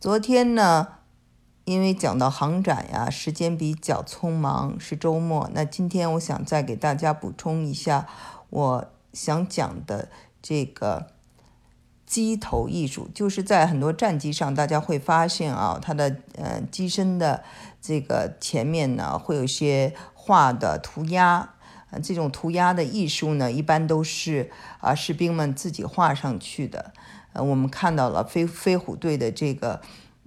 昨天呢，因为讲到航展呀，时间比较匆忙，是周末。那今天我想再给大家补充一下，我想讲的这个机头艺术，就是在很多战机上，大家会发现啊，它的呃机身的这个前面呢，会有一些画的涂鸦。呃，这种涂鸦的艺术呢，一般都是啊士兵们自己画上去的。我们看到了飞飞虎队的这个，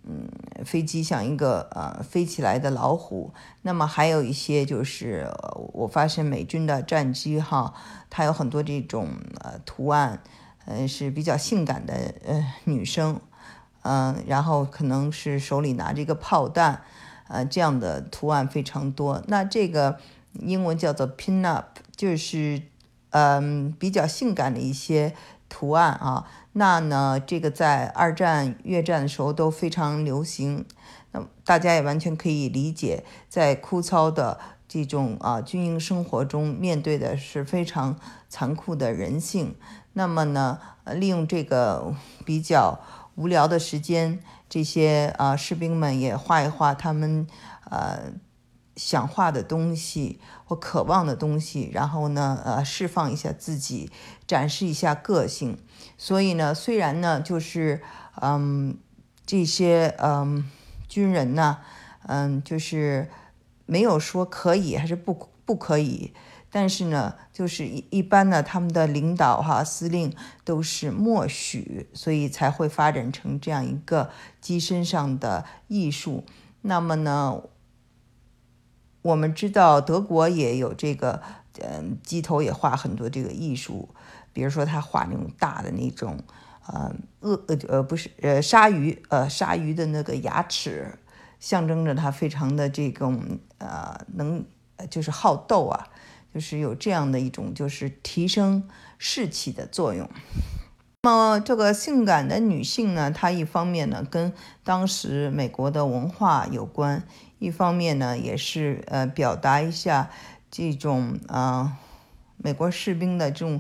嗯，飞机像一个呃飞起来的老虎。那么还有一些就是我发现美军的战机哈，它有很多这种呃图案，呃是比较性感的呃女生，嗯，然后可能是手里拿着一个炮弹，呃这样的图案非常多。那这个。英文叫做 pin up，就是嗯比较性感的一些图案啊。那呢，这个在二战、越战的时候都非常流行。那大家也完全可以理解，在枯燥的这种啊军营生活中，面对的是非常残酷的人性。那么呢，利用这个比较无聊的时间，这些啊士兵们也画一画他们呃。想画的东西或渴望的东西，然后呢，呃，释放一下自己，展示一下个性。所以呢，虽然呢，就是，嗯，这些嗯军人呢，嗯，就是没有说可以还是不不可以，但是呢，就是一一般呢，他们的领导哈司令都是默许，所以才会发展成这样一个机身上的艺术。那么呢？我们知道德国也有这个，嗯，机头也画很多这个艺术，比如说他画那种大的那种，呃，鳄呃呃不是呃鲨鱼，呃鲨鱼的那个牙齿，象征着它非常的这种呃能就是好斗啊，就是有这样的一种就是提升士气的作用。那么这个性感的女性呢，她一方面呢跟当时美国的文化有关。一方面呢，也是呃表达一下这种啊美国士兵的这种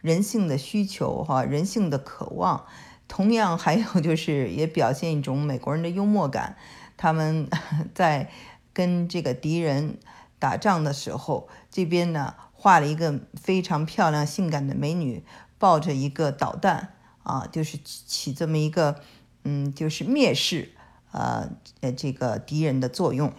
人性的需求哈，人性的渴望。同样还有就是也表现一种美国人的幽默感。他们 在跟这个敌人打仗的时候，这边呢画了一个非常漂亮性感的美女抱着一个导弹啊，就是起这么一个嗯，就是蔑视。呃，呃，这个敌人的作用。